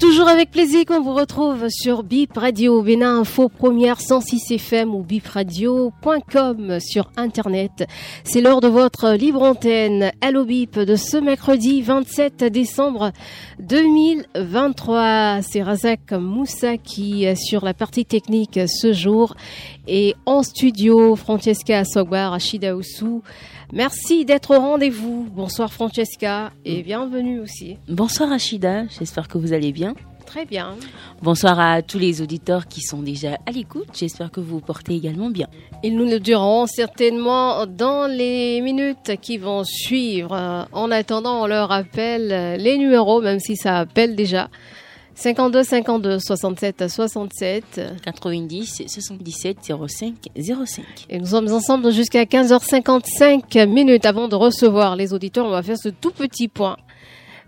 Toujours avec plaisir qu'on vous retrouve sur Bip Radio, Bénin Info Première 106 FM ou bipradio.com sur Internet. C'est l'heure de votre libre antenne Allo Bip de ce mercredi 27 décembre 2023. C'est Razak Moussa qui assure la partie technique ce jour et en studio Francesca Sogbar, Rachida Oussou. Merci d'être au rendez-vous. Bonsoir Francesca et bienvenue aussi. Bonsoir Rachida, j'espère que vous allez bien. Très bien. Bonsoir à tous les auditeurs qui sont déjà à l'écoute, j'espère que vous vous portez également bien. Ils nous le diront certainement dans les minutes qui vont suivre. En attendant, on leur rappelle les numéros, même si ça appelle déjà. 52 52 67 67 90 77 05 05. Et nous sommes ensemble jusqu'à 15h55 minutes avant de recevoir les auditeurs. On va faire ce tout petit point.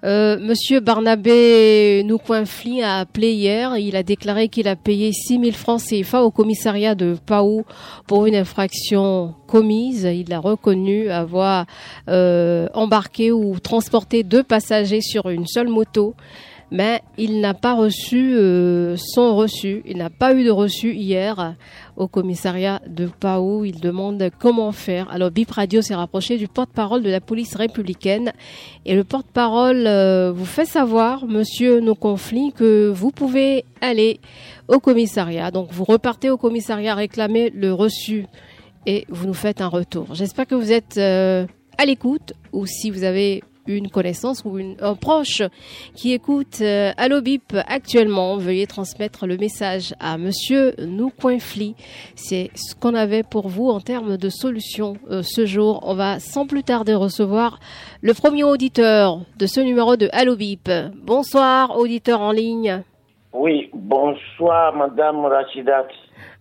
Euh, Monsieur Barnabé Noucoinfli a appelé hier. Il a déclaré qu'il a payé 6 000 francs CFA au commissariat de Pau pour une infraction commise. Il a reconnu avoir euh, embarqué ou transporté deux passagers sur une seule moto mais il n'a pas reçu euh, son reçu. Il n'a pas eu de reçu hier au commissariat de Pau. Il demande comment faire. Alors Bip Radio s'est rapproché du porte-parole de la police républicaine et le porte-parole euh, vous fait savoir, monsieur nos conflits, que vous pouvez aller au commissariat. Donc vous repartez au commissariat réclamer le reçu et vous nous faites un retour. J'espère que vous êtes euh, à l'écoute ou si vous avez une connaissance ou une, un proche qui écoute euh, Allo Bip actuellement, veuillez transmettre le message à Monsieur Noucoinfli. C'est ce qu'on avait pour vous en termes de solutions euh, ce jour. On va sans plus tarder recevoir le premier auditeur de ce numéro de Allo Bip. Bonsoir, auditeur en ligne. Oui, bonsoir, Madame Rachidat.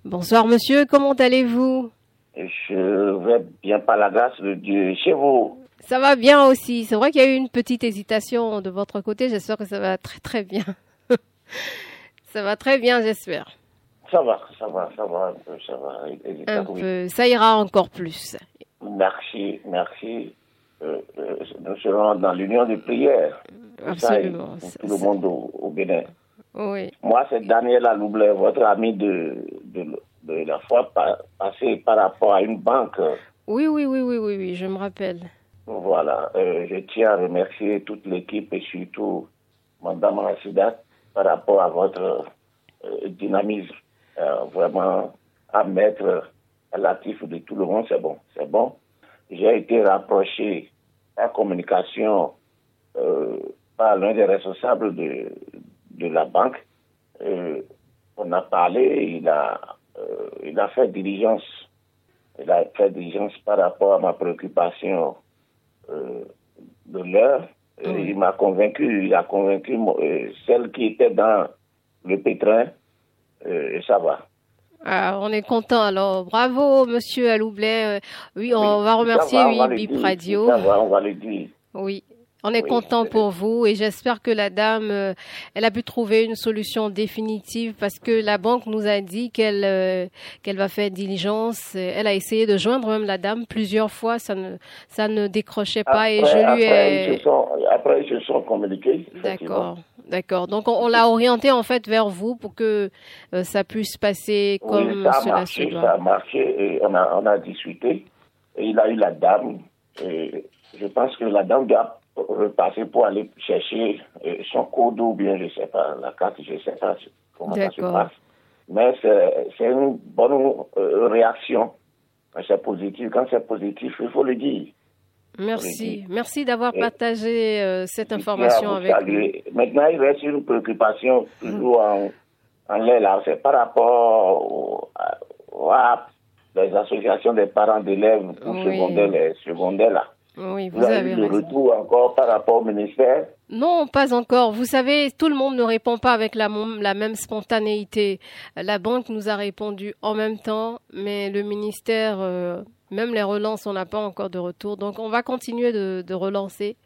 Bonsoir, monsieur. Comment allez-vous? Je vais bien par la grâce de Dieu. Chez vous Ça va bien aussi. C'est vrai qu'il y a eu une petite hésitation de votre côté. J'espère que ça va très très bien. ça va très bien, j'espère. Ça va, ça va, ça va un peu, ça va. Un Oui. peu. Ça ira encore plus. Merci, merci. Euh, euh, nous serons dans l'union de prière. Pour ça et Absolument. pour tout le monde au, au Bénin. Oui. Moi, c'est Daniel Aloublé, votre ami de, de, de la fois pa- passée par rapport à une banque. Oui, oui, oui, oui, oui, oui, je me rappelle. Voilà, euh, je tiens à remercier toute l'équipe et surtout Madame Rachidat par rapport à votre euh, dynamisme. Euh, vraiment, à mettre à l'actif de tout le monde, c'est bon, c'est bon. J'ai été rapproché en communication par l'un des responsables de, de la banque. On a parlé, il a, il a fait diligence. Il a fait diligence par rapport à ma préoccupation de l'heure. Oui. Il m'a convaincu, il a convaincu euh, celle qui était dans le pétrin, euh, et ça va. Ah, on est content. Alors, bravo, monsieur Aloublet. Euh, Oui, on Oui, va remercier va, on Bip dire, Radio. Ça va, on va le dire. Oui. On est Oui, content pour vous et j'espère que la dame, euh, elle a pu trouver une solution définitive parce que la banque nous a dit qu'elle euh, qu'elle va faire diligence. Elle a essayé de joindre même la dame plusieurs fois, ça ne ça ne décrochait pas et Après- je lui après, ai ils se sont, après, ils se sont communiqués. D'accord, d'accord. Donc on, on l'a orienté en fait vers vous pour que euh, ça puisse passer comme oui, ça a cela marché, se ça a doit. marché et on a, on a discuté. Et il a eu la dame. Et je pense que la dame doit repasser pour aller chercher euh, son code ou bien, je sais pas, la carte, je sais pas comment ça se passe. Mais c'est une bonne euh, réaction. C'est positif, quand c'est positif, il faut le dire. Merci, merci d'avoir partagé euh, cette information avec nous. Maintenant, il reste une préoccupation toujours en, en l'air là. C'est par rapport au- à, les associations des parents d'élèves pour Oui. les secondaires là. Oui, vous, Vous avez avez eu le raison. retour encore par rapport au ministère Non, pas encore. Vous savez, tout le monde ne répond pas avec la, même spontanéité. La banque nous a répondu en même temps, mais le ministère, euh, même les relances, on n'a pas encore de retour. Donc, on va continuer de, de relancer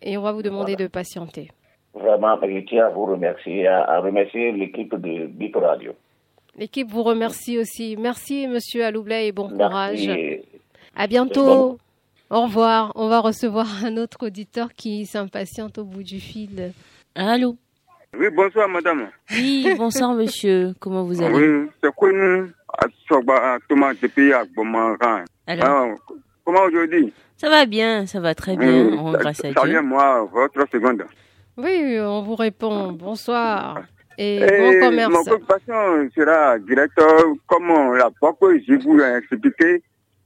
et on va vous demander de patienter. Vraiment, je tiens à vous remercier, à, à remercier l'équipe de BIP Radio. L'équipe vous remercie aussi. Merci, monsieur Aloublay, et bon courage. Merci. À bientôt. Au revoir. On va recevoir un autre auditeur qui s'impatiente au bout du fil. Allô Oui, bonsoir madame. Oui, bonsoir monsieur. Comment vous allez Oui, c'est connu. Alors, Ah, comment aujourd'hui ça va bien, ça va très bien, Oui, on- grâce à ça Dieu. vient, moi, votre seconde. Oui, on vous répond. Bonsoir. Et Et bon Mon commerce. préoccupation sera directeur, comme la que je vous ai expliqué,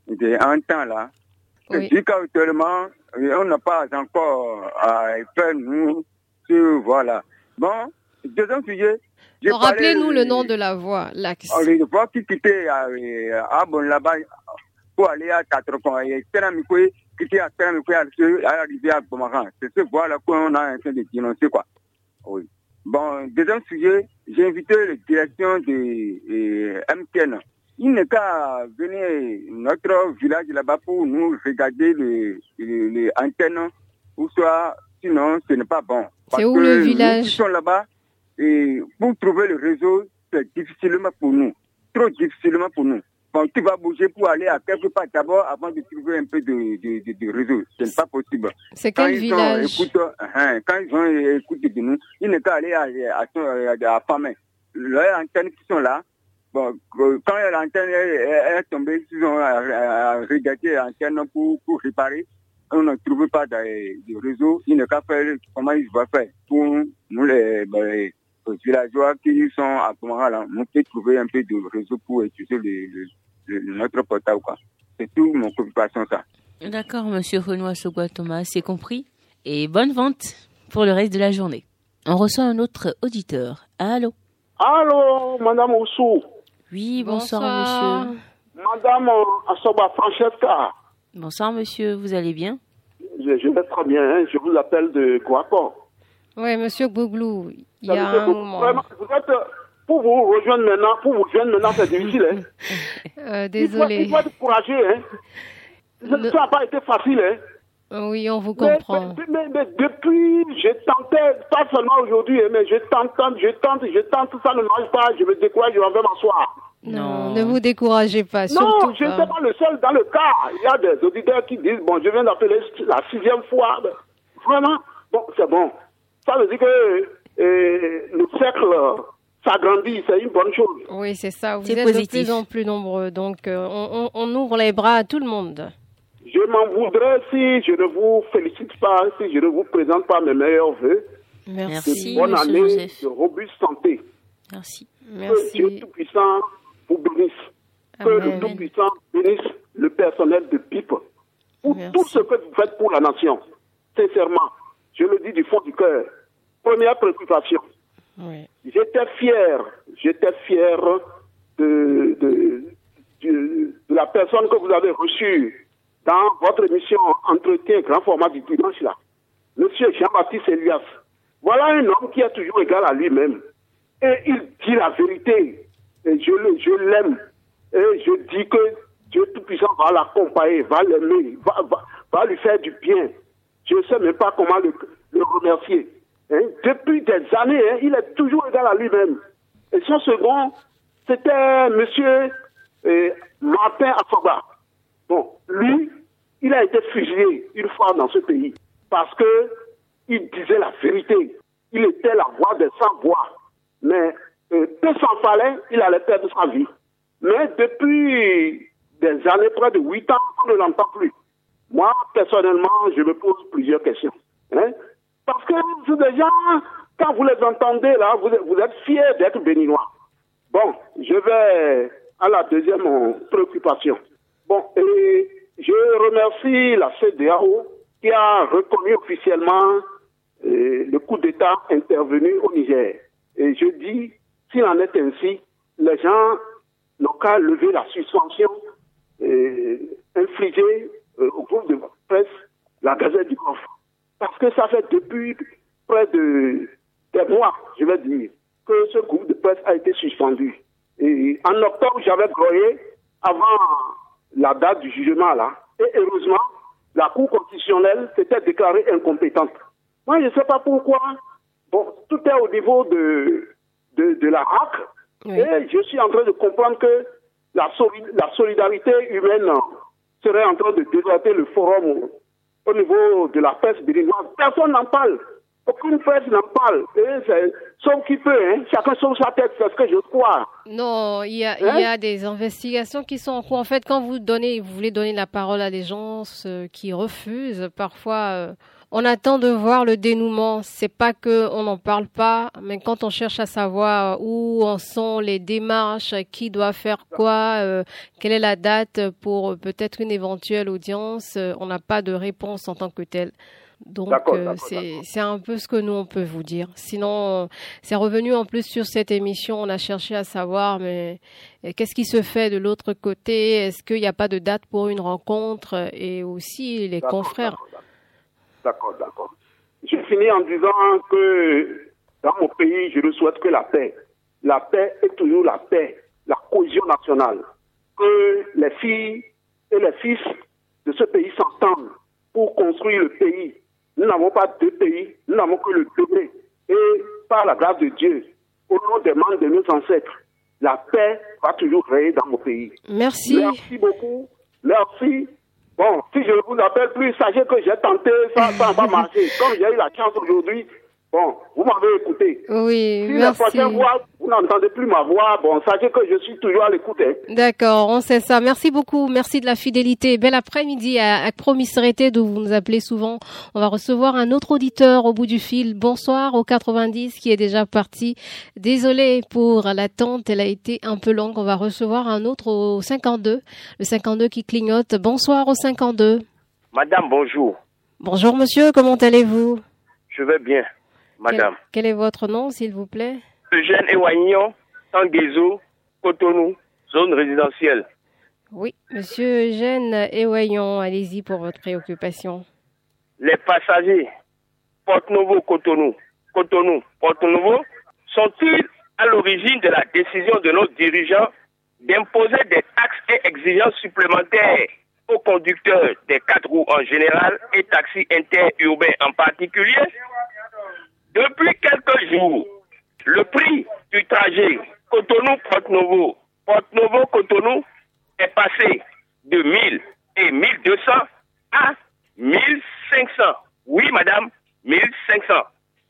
il y a un temps là. Oui. Jusqu'actuellement, on n'a pas encore à faire nous sur, voilà. Bon, deuxième sujet. Rappelez-nous le nom de la voie, l'axe. Les voit qui quittaient à, à bon là-bas pour aller à Tatrocon. Et Tenamikoui, quitter à Tenamikoui à arriver à Bomaran. C'est ce voie-là qu'on a en train de dénoncer, quoi. Oui. Bon, deuxième sujet, j'ai invité la direction de euh, MTN. Il n'est qu'à venir notre village là-bas pour nous regarder les, les, les antennes, ou soit, sinon, ce n'est pas bon. Parce où que le nous village? qui sommes là-bas, et pour trouver le réseau, c'est difficilement pour nous. Trop difficilement pour nous. Bon, tu vas bouger pour aller à quelque part d'abord avant de trouver un peu de, de, de, de réseau. Ce n'est pas possible. C'est Quand quel ils village? écoute, hein, quand ils ont écouté de nous, ils n'est qu'à aller à, à, à, à Famé. Leurs antennes qui sont là, bon, quand l'antenne est, tombée, ils ont regarder l'antenne pour, pour réparer. On ne trouve pas de, de réseau. Il n'est qu'à faire comment ils vont faire pour nous, les, ben, les villageois qui sont à moment-là, nous peut trouver un peu de réseau pour utiliser le, le, le- notre portable. C'est tout mon préoccupation, ça. D'accord, monsieur Renoir Sogwa Thomas, c'est compris. Et bonne vente pour le reste de la journée. On reçoit un autre auditeur. Allô? Allô, Madame Oussou, Oui, bonsoir, monsieur. Madame euh, Asoba Francesca. Bonsoir monsieur, vous allez bien? Je, je vais très bien, hein, je vous appelle de Kouako. Oui, monsieur Gbouglou, il y a un moment. Vraiment, vous êtes, euh, pour vous rejoindre maintenant, pour vous joindre maintenant, c'est difficile. Hein. Euh, Il, faut, désolé. il faut être courageux. Hein. Ça n'a pas été facile. Hein. Oui, on vous comprend. mais- mais- mais depuis, je tentais, pas seulement aujourd'hui, hein, mais je tente, je tente, je tente, ça ne marche pas, je me décourage, je vais m'asseoir. Non, Non. ne vous découragez pas, Non, surtout je ne suis pas le seul dans le cas. Il y a des auditeurs qui disent, bon, je viens d'appeler la sixième fois. Ben, Vraiment, bon, c'est bon. Ça veut dire que euh, le cercle s'agrandit, c'est une bonne chose. Oui, c'est ça. Vous C'est êtes de positif. plus en plus nombreux, donc euh, on, on- on ouvre les bras à tout le monde. Je m'en voudrais si je ne vous félicite pas, si je ne vous présente pas mes meilleurs voeux. Merci. Bonne monsieur année Joseph. de robuste santé. Merci. Que Merci. Dieu Tout-Puissant vous bénisse. Que le. Tout-Puissant bénisse le personnel de PIP pour Merci. tout ce que vous faites pour la nation. Sincèrement, je le dis du fond du cœur. Première préoccupation. Oui. J'étais fier, j'étais fier de, de, de, de la personne que vous avez reçue dans votre émission Entretien grand format du dimanche là. Monsieur Jean-Baptiste Elias. Voilà un homme qui est toujours égal à lui-même. Et il dit la vérité. Et je l'aime. Et je dis que Dieu Tout-Puissant va l'accompagner, va l'aimer, va, va, va lui faire du bien. Je ne sais même pas comment le, le remercier. Hein, Depuis des années, hein, il est toujours égal à lui-même. Et son second, c'était monsieur euh, Martin Afoba. Bon, lui, il a été fusillé une fois dans ce pays parce que il disait la vérité. Il était la voix des sans-voix. Mais euh, peu s'en fallait, il allait perdre sa vie. Mais depuis des années, près de huit ans, on ne l'entend plus. Moi, personnellement, je me pose plusieurs questions. Hein? Parce que c'est des gens, quand vous les entendez là, vous, êtes- vous êtes fiers d'être béninois. Bon, je vais à la deuxième préoccupation. Bon, et je remercie la CDAO qui a reconnu officiellement euh, le coup d'État intervenu au Niger. Et je dis, s'il en est ainsi, les gens n'ont qu'à lever la suspension euh, infligée euh, au groupe de presse la Gazette du Golfe. Parce que ça fait depuis près de des mois, je vais dire, que ce groupe de presse a été suspendu. Et en octobre, j'avais croyé, avant la date du jugement là, et heureusement, la Cour constitutionnelle s'était déclarée incompétente. Moi, je ne sais pas pourquoi. Bon, tout est au niveau de, de, de la HAC. Oui. Et je suis en train de comprendre que la, la solidarité humaine serait en train de déserter le forum au, au niveau de la presse béninoise. Personne n'en parle. Aucune presse n'en parle. C'est- sauf qui peut, hein. chacun sauve sa tête, c'est ce que je crois. Non, il y a, Hein? il y a des investigations qui sont en cours. En fait, quand vous donnez, vous voulez donner la parole à des gens qui refusent, parfois, euh, on attend de voir le dénouement. C'est pas que on n'en parle pas, mais quand on cherche à savoir où en sont les démarches, qui doit faire quoi, euh, quelle est la date pour peut-être une éventuelle audience, euh, on n'a pas de réponse en tant que telle. Donc euh, c'est un peu ce que nous on peut vous dire. Sinon, euh, c'est revenu en plus sur cette émission. On a cherché à savoir, mais euh, qu'est-ce qui se fait de l'autre côté? Est-ce qu'il n'y a pas de date pour une rencontre? Et aussi les confrères. D'accord, d'accord. Je finis en disant que dans mon pays, je ne souhaite que la paix. La paix est toujours la paix, la cohésion nationale. Que les filles et les fils de ce pays s'entendent pour construire le pays. Nous n'avons pas deux pays, nous n'avons que le degré. Et par la grâce de Dieu, au nom des membres de nos ancêtres, la paix va toujours régner dans mon pays. Merci. Merci beaucoup. Merci. Bon, si je ne vous appelle plus, sachez que j'ai tenté, ça ça n'a pas marché. Comme j'ai eu la chance aujourd'hui, bon, vous m'avez écouté. Oui, Si la merci. vous n'entendez plus ma voix, bon, sachez que je suis toujours à l'écoute. hein. D'accord, on sait ça. Merci beaucoup. Merci de la fidélité. Bel après-midi à, à d'où vous nous appelez souvent. On va recevoir un autre auditeur au bout du fil. Bonsoir au 90 qui est déjà parti. Désolé pour l'attente, elle a été un peu longue. On va recevoir un autre au 52. Le 52 qui clignote. Bonsoir au 52. Madame, bonjour. Bonjour monsieur, comment allez-vous? Je vais bien, madame. Quel, quel est votre nom, s'il vous plaît? Eugène Ewaignon, Tanguezo, Cotonou, zone résidentielle. Oui, monsieur Eugène Ewayon, allez-y pour votre préoccupation. Les passagers Porte Novo, Cotonou, Cotonou, Porte Novo, sont-ils à l'origine de la décision de nos dirigeants d'imposer des taxes et exigences supplémentaires aux conducteurs des quatre roues en général et taxis interurbains en particulier? Le prix du trajet Cotonou-Porte Novo, Porte Novo Cotonou est passé de 1000 et 1200 à 1500. Oui, madame, 1500.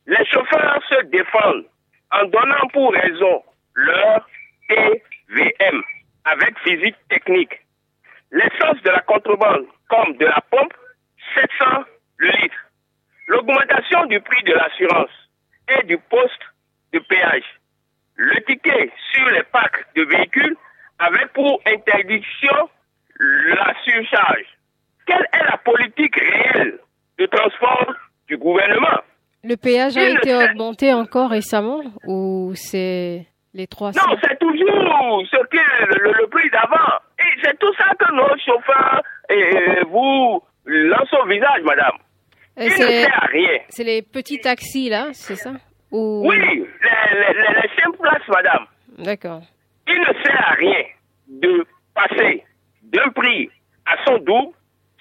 Les chauffeurs se défendent en donnant pour raison leur TVM avec physique technique. L'essence de la contrebande comme de la pompe, 700 le litre. L'augmentation du prix de l'assurance et du poste de péage. Le ticket sur les packs de véhicules avec pour interdiction la surcharge. Quelle est la politique réelle de transport du gouvernement? Le péage a été augmenté encore récemment ou c'est les 300 Non, c'est toujours ce que le, le- le prix d'avant. Et c'est tout ça que nos chauffeurs et vous lancent au visage, madame. Euh, Il ne C'est sert à rien. c'est les petits taxis là, c'est ça? Ou... Oui, les, les, les, les cinq places, madame. D'accord. Il ne sert à rien de passer d'un prix à son double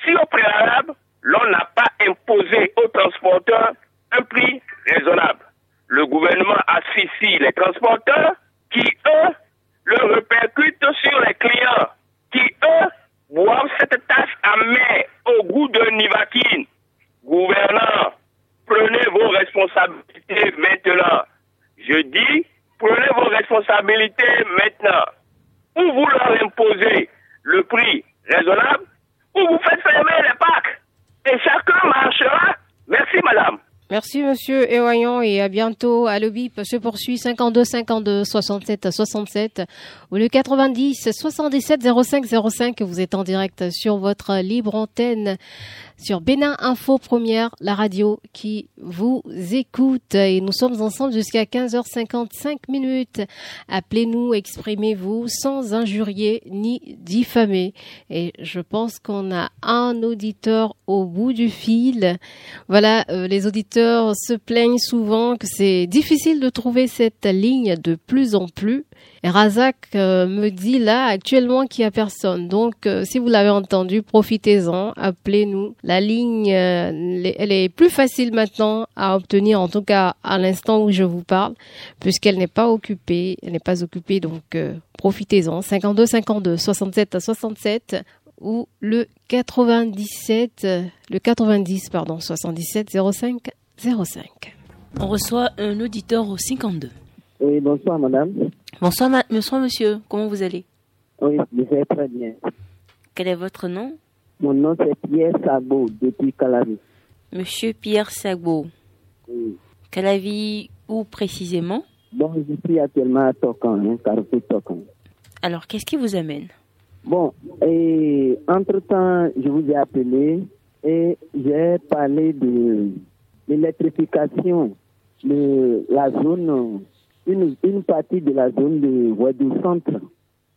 si au préalable, l'on n'a pas imposé aux transporteurs un prix raisonnable. Le gouvernement asphyxie les transporteurs qui, eux, le répercutent sur les clients, qui, eux, boivent cette tasse amère au goût de nivaquine. Gouvernants, prenez vos responsabilités maintenant. Je dis, prenez vos responsabilités maintenant. Ou vous leur imposez le prix raisonnable, ou vous faites fermer les packs. Et chacun marchera. Merci, madame. Merci monsieur Ewayon et à bientôt. À Bip se poursuit 52 52 67 67 ou le 90 77 05 05. Vous êtes en direct sur votre libre antenne sur Bénin Info Première, la radio qui vous écoute. Et nous sommes ensemble jusqu'à 15h55 minutes. Appelez-nous, exprimez-vous sans injurier ni diffamer. Et je pense qu'on a un auditeur au bout du fil. Voilà, euh, les auditeurs se plaignent souvent que c'est difficile de trouver cette ligne de plus en plus. Razak euh, me dit là actuellement qu'il n'y a personne. Donc euh, si vous l'avez entendu, profitez-en, appelez-nous. La ligne, euh, elle est plus facile maintenant à obtenir, en tout cas à l'instant où je vous parle, puisqu'elle n'est pas occupée. Elle n'est pas occupée, donc profitez-en. 52 52 67 à 67 ou le 97, le 90 pardon, 77 05 05. On reçoit un auditeur au 52. Oui, bonsoir madame. Bonsoir, bonsoir monsieur, comment vous allez? Oui, je vais très bien. Quel est votre nom? Mon nom c'est Pierre Sagbo, depuis Calavi. Monsieur Pierre Sagbo. Oui. Calavi, où précisément? Bon, je suis actuellement à Tokan, hein, Carrefour Tokan. Alors, qu'est-ce qui vous amène? Bon, et entre-temps, je vous ai appelé et j'ai parlé de l'électrification de la zone une, partie de la zone de Ouadou Centre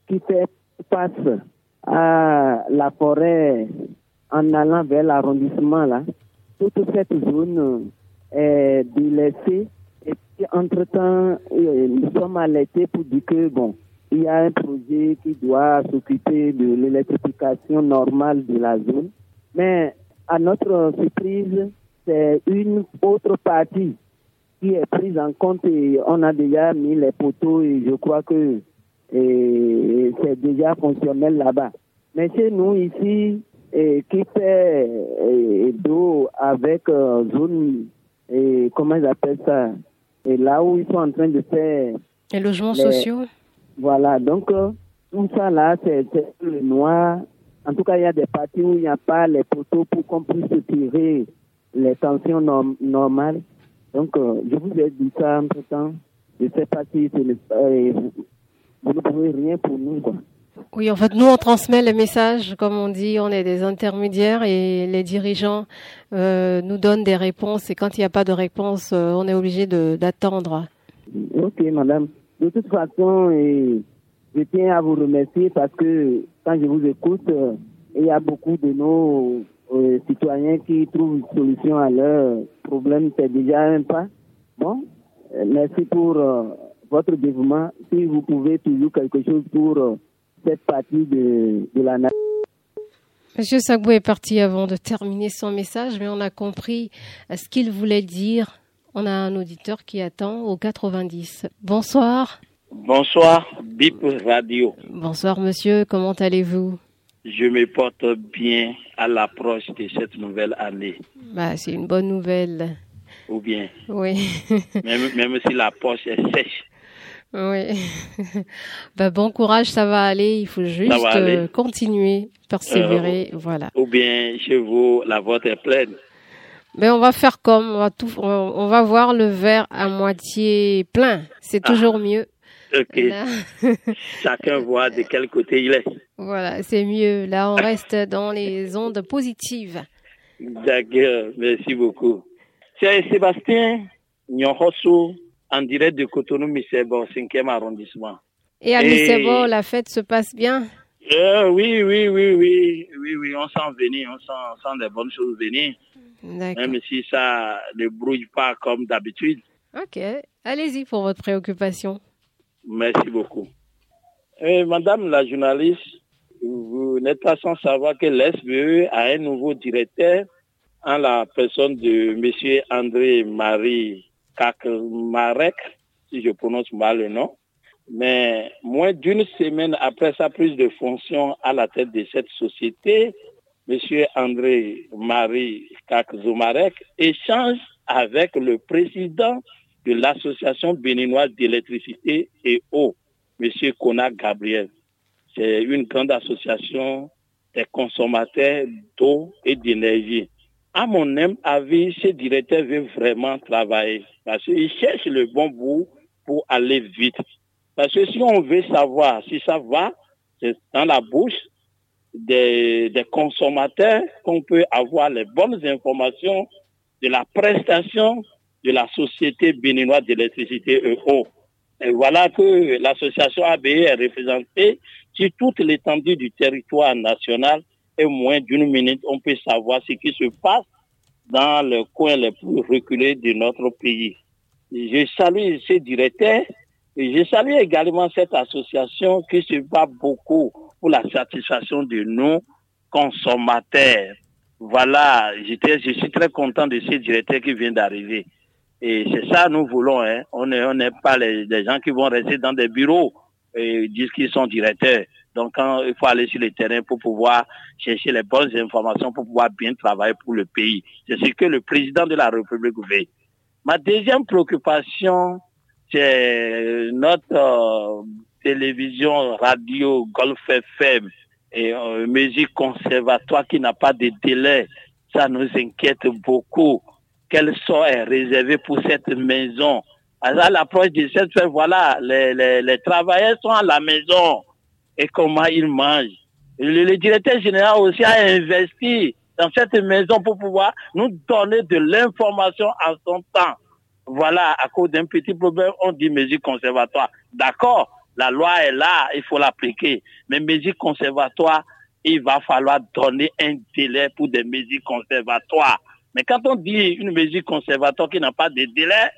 qui fait face à la forêt en allant vers l'arrondissement là. Toute cette zone est délaissée et entre-temps, euh, nous sommes alertés pour dire que bon, il y a un projet qui doit s'occuper de l'électrification normale de la zone. Mais à notre surprise, c'est une autre partie qui est prise en compte et on a déjà mis les poteaux et je crois que c'est déjà fonctionnel là-bas. Mais chez nous ici, et, qui fait d'eau avec euh, zone, et, comment ils appellent ça, et là où ils sont en train de faire... Les logements sociaux Voilà, donc euh, tout ça là, c'est le noir. En tout cas, il y a des parties où il n'y a pas les poteaux pour qu'on puisse tirer les tensions normales. Donc, euh, je vous ai dit ça entre temps. Je ne sais pas si c'est euh, vous ne pouvez rien pour nous. Quoi. Oui, en fait, nous, on transmet les messages, comme on dit, on est des intermédiaires et les dirigeants euh, nous donnent des réponses. Et quand il n'y a pas de réponse, euh, on est obligé d'attendre. Ok, madame. De toute façon, et, je tiens à vous remercier parce que quand je vous écoute, il y a beaucoup de nos citoyens qui trouvent une solution à leur problème, c'est déjà un pas. Bon, euh, merci pour euh, votre dévouement. Si vous pouvez toujours quelque chose pour euh, cette partie de, de la nation. Monsieur Sagbou est parti avant de terminer son message, mais on a compris ce qu'il voulait dire. On a un auditeur qui attend au 90. Bonsoir. Bonsoir, BIP Radio. Bonsoir, monsieur. Comment allez-vous? Je me porte bien à l'approche de cette nouvelle année. Bah, c'est une bonne nouvelle. Ou bien. Oui. même, même si la poche est sèche. Oui. bah, bon courage, ça va aller. Il faut juste euh, continuer, persévérer. Euh, voilà. Ou bien chez vous, la vôtre est pleine. Mais on va faire comme, on va tout, on va voir le verre à moitié plein. C'est ah. toujours mieux. Ok. Chacun voit de quel côté il est. Voilà, c'est mieux. Là, on reste dans les ondes positives. D'accord, merci beaucoup. C'est Sébastien Nyonhoso, en direct de Cotonou, Misebo, 5e arrondissement. Et à Misebo, la fête se passe bien? Euh, Oui, oui, oui, oui, oui, oui, on sent venir, on sent, on sent des bonnes choses venir. Même si ça ne brouille pas comme d'habitude. Ok, allez-y pour votre préoccupation. Merci beaucoup. Eh, madame la journaliste, vous n'êtes pas sans savoir que l'SBE a un nouveau directeur en la personne de M. André-Marie Kakmarek, si je prononce mal le nom. Mais moins d'une semaine après sa prise de fonction à la tête de cette société, M. André-Marie Kakzoumarek échange avec le président de l'Association béninoise d'électricité et eau, M. Kona Gabriel. C'est une grande association des consommateurs d'eau et d'énergie. À mon avis, ce directeur veut vraiment travailler parce qu'il cherche le bon bout pour aller vite. Parce que si on veut savoir si ça va, c'est dans la bouche, des, des consommateurs, qu'on peut avoir les bonnes informations de la prestation de la société béninoise d'électricité EO. Et voilà que l'association ABE est représentée sur toute l'étendue du territoire national et moins d'une minute, on peut savoir ce qui se passe dans le coin les plus reculés de notre pays. Je salue ces directeurs et je salue également cette association qui se bat beaucoup pour la satisfaction de nos consommateurs. Voilà, je suis très content de ces directeurs qui viennent d'arriver. Et c'est ça nous voulons. Hein. On n'est on pas les, des gens qui vont rester dans des bureaux et disent qu'ils sont directeurs. Donc quand, il faut aller sur le terrain pour pouvoir chercher les bonnes informations, pour pouvoir bien travailler pour le pays. C'est ce que le président de la République veut. Ma deuxième préoccupation, c'est notre euh, télévision, radio, Golf FM et euh, musique conservatoire qui n'a pas de délai. Ça nous inquiète beaucoup. Quel sort est réservé pour cette maison À l'approche de cette fête, voilà, les, les, les travailleurs sont à la maison et comment ils mangent. Le, le directeur général aussi a investi dans cette maison pour pouvoir nous donner de l'information en son temps. Voilà, à cause d'un petit problème, on dit mesure conservatoire. D'accord, la loi est là, il faut l'appliquer. Mais mesure conservatoire, il va falloir donner un délai pour des mesures conservatoires. Mais quand on dit une mesure conservatoire qui n'a pas de délai,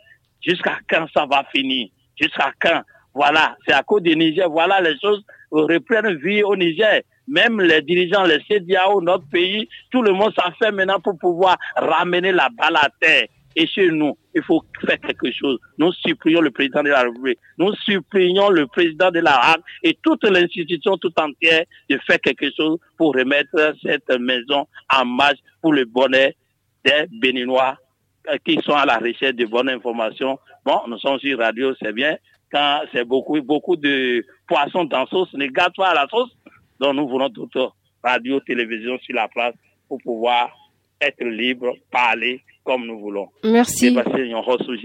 jusqu'à quand ça va finir? Jusqu'à quand? Voilà, c'est à cause du Niger. Voilà, les choses reprennent vie au Niger. Même les dirigeants, les CDAO, notre pays, tout le monde s'en fait maintenant pour pouvoir ramener la balle à terre. Et chez nous, il faut faire quelque chose. Nous supplions le président de la République, nous supplions le président de la RAC et toute l'institution tout entière de faire quelque chose pour remettre cette maison en marche pour le bonheur des Béninois qui sont à la recherche de bonnes informations. Bon, nous sommes sur radio, c'est bien. Quand c'est beaucoup, beaucoup de poissons dans la sauce, ne gâte pas la sauce. Donc nous voulons toute radio, télévision sur la place pour pouvoir être libre, parler comme nous voulons. Merci.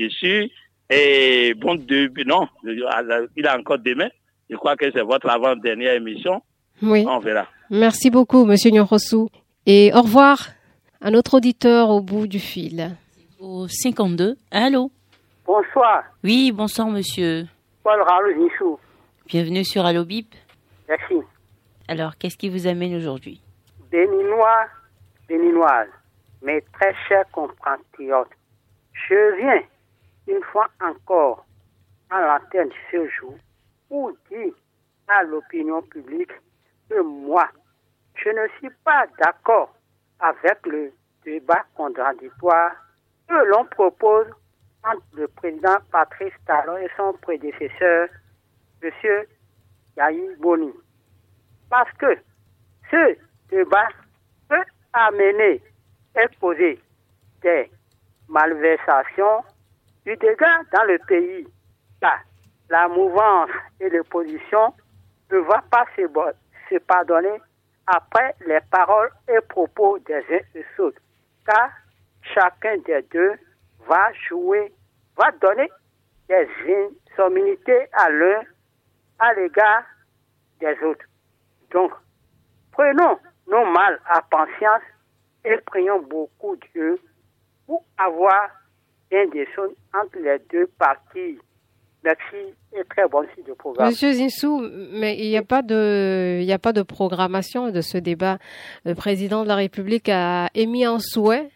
Suis. Et bon début, non, il a encore demain. Je crois que c'est votre avant-dernière émission. Oui. On verra. Merci beaucoup, Monsieur Nyorosu. Et au revoir à notre auditeur au bout du fil. Au 52. Allô Bonsoir, Oui, bonsoir monsieur. Paul. Bienvenue sur Allo Bip. Merci. Alors, qu'est-ce qui vous amène aujourd'hui Béninois, Béninoises, mes très chers compatriotes, je viens une fois encore à l'antenne ce jour pour dire à l'opinion publique que moi, je ne suis pas d'accord avec le débat contradictoire que l'on propose entre le président Patrice Talon et son prédécesseur, M. Yahi Boni. Parce que ce débat peut amener et causer des malversations, du dégât dans le pays. Car la mouvance et l'opposition ne va pas se pardonner après les paroles et propos des uns et des autres. Car chacun des deux va jouer, va donner des insomnités à l'un à l'égard des autres. Donc, prenons nos mal à patience et prions beaucoup Dieu pour avoir un des entre les deux parties. Merci et très suite de programme. Monsieur Zinsou, mais il n'y a pas de, il n'y a pas de programmation de ce débat. Le président de la République a émis un souhait.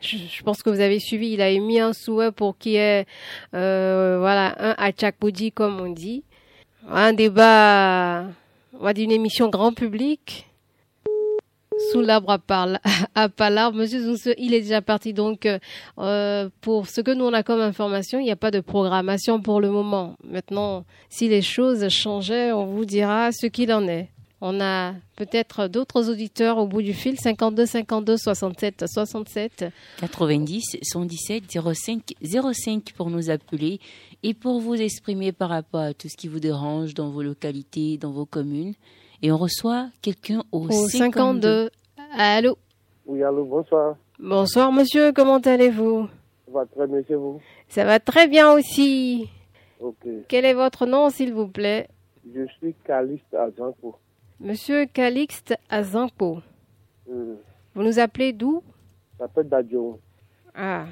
Je, je pense que vous avez suivi. Il a émis un souhait pour qu'il y ait, euh, voilà, un Achakboudi, comme on dit. Un débat, on va dire une émission grand public. Sous l'arbre à, parle, à palabre. Monsieur Zinsou, il est déjà parti. Donc, euh, pour ce que nous on a comme information, il n'y a pas de programmation pour le moment. Maintenant, si les choses changeaient, on vous dira ce qu'il en est. On a peut-être d'autres auditeurs au bout du fil, 52 52 67 67. 90 117 05 05 pour nous appeler et pour vous exprimer par rapport à tout ce qui vous dérange dans vos localités, dans vos communes. Et on reçoit quelqu'un au, Au 52. Allô Oui, allô, bonsoir. Bonsoir monsieur, comment allez-vous Ça va très bien chez vous Ça va très bien aussi. Ok. Quel est votre nom s'il vous plaît Je suis Caliste à Zancourt. Monsieur Calixte Azanko, Hmm. vous nous appelez d'où Ça peut d'Adjo. Ah,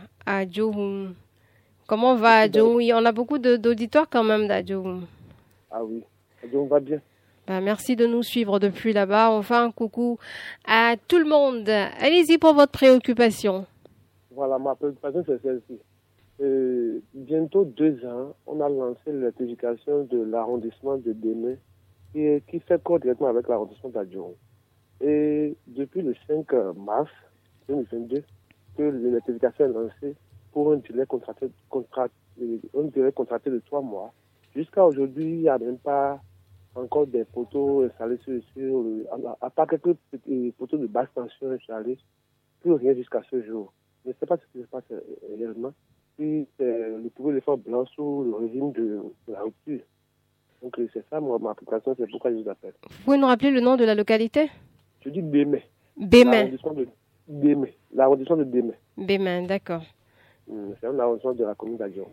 Djohou. Comment va Oui, On a beaucoup d'auditeurs quand même d'Adjohou. Ah oui. Adjo, on va bien? Ben, merci de nous suivre depuis là-bas. Un coucou à tout le monde. Allez-y pour votre préoccupation. Voilà, ma préoccupation, c'est celle-ci. Euh, bientôt deux ans, on a lancé l'électrification de l'arrondissement de Démé, qui, fait corps directement avec l'arrondissement d'Adjon. Et depuis le 5 mars 2022, que est lancée pour un délai contracté, euh, un délai contracté de trois mois. Jusqu'à aujourd'hui, il n'y a même pas encore des poteaux installés sur, sur le- à, à part quelques poteaux de basse tension installés, plus rien jusqu'à ce jour. Je ne sais pas ce qui se passe euh, réellement. Si c'est le pouvoir l'effort blanc sous le régime de, de la rupture. Donc euh, c'est ça moi, ma préoccupation, c'est pourquoi je vous appelle. Vous pouvez nous rappeler le nom de la localité? Je dis Bémé. Bémin. L'arrondissement de. L'arrondissement Bémé. Bémin, d'accord. Hum, C'est un arrondissement de la commune d'Adjon.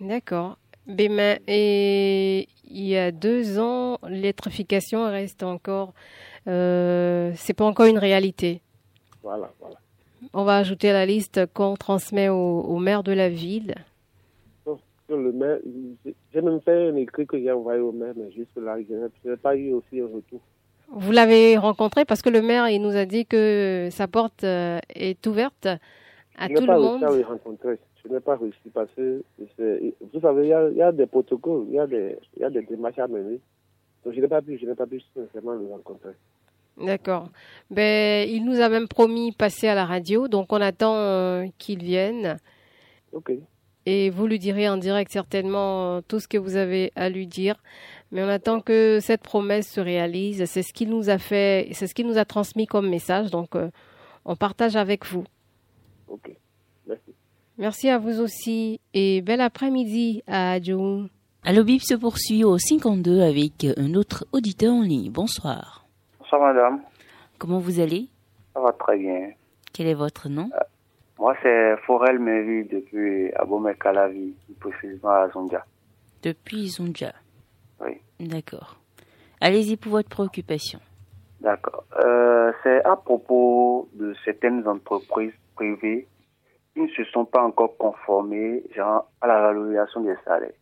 D'accord. Bémin. Et il y a deux ans, l'électrification reste encore. Euh, c'est pas encore une réalité. Voilà, voilà. On va ajouter à la liste qu'on transmet au, au maire de la ville. Le maire, j'ai- même fait un écrit que j'ai envoyé au maire, mais juste là, je n'ai- je pas eu aussi un retour. Vous l'avez rencontré parce que le maire, il nous a dit que sa porte euh, est ouverte à je tout n'ai pas le réussi monde. à le rencontrer. Je n'ai pas réussi parce que, vous savez, il y, a, il y a des protocoles, il y a des, y a des démarches à mener. Donc, je n'ai pas pu, je n'ai pas pu sincèrement le rencontrer. D'accord. Ben, il nous a même promis passer à la radio, donc on attend euh, qu'il vienne. Ok. Et vous lui direz en direct certainement euh, tout ce que vous avez à lui dire. Mais on attend que cette promesse se réalise. C'est ce qu'il nous a fait, c'est ce qu'il nous a transmis comme message. Donc, euh, on partage avec vous. Ok. Merci. À vous aussi et bel après-midi à Joe. Allo Bip se poursuit au 52 avec un autre auditeur en ligne. Bonsoir. Bonsoir madame, Comment vous allez? Ça va très bien. Quel est votre nom? Moi c'est Forel Mevi depuis Abomey-Calavi, plus précisément à Zondia. Depuis Zonja. Oui. D'accord. Allez-y pour votre préoccupation. D'accord. Euh, c'est à propos de certaines entreprises privées ne se sont pas encore conformées genre, à la valorisation des salaires.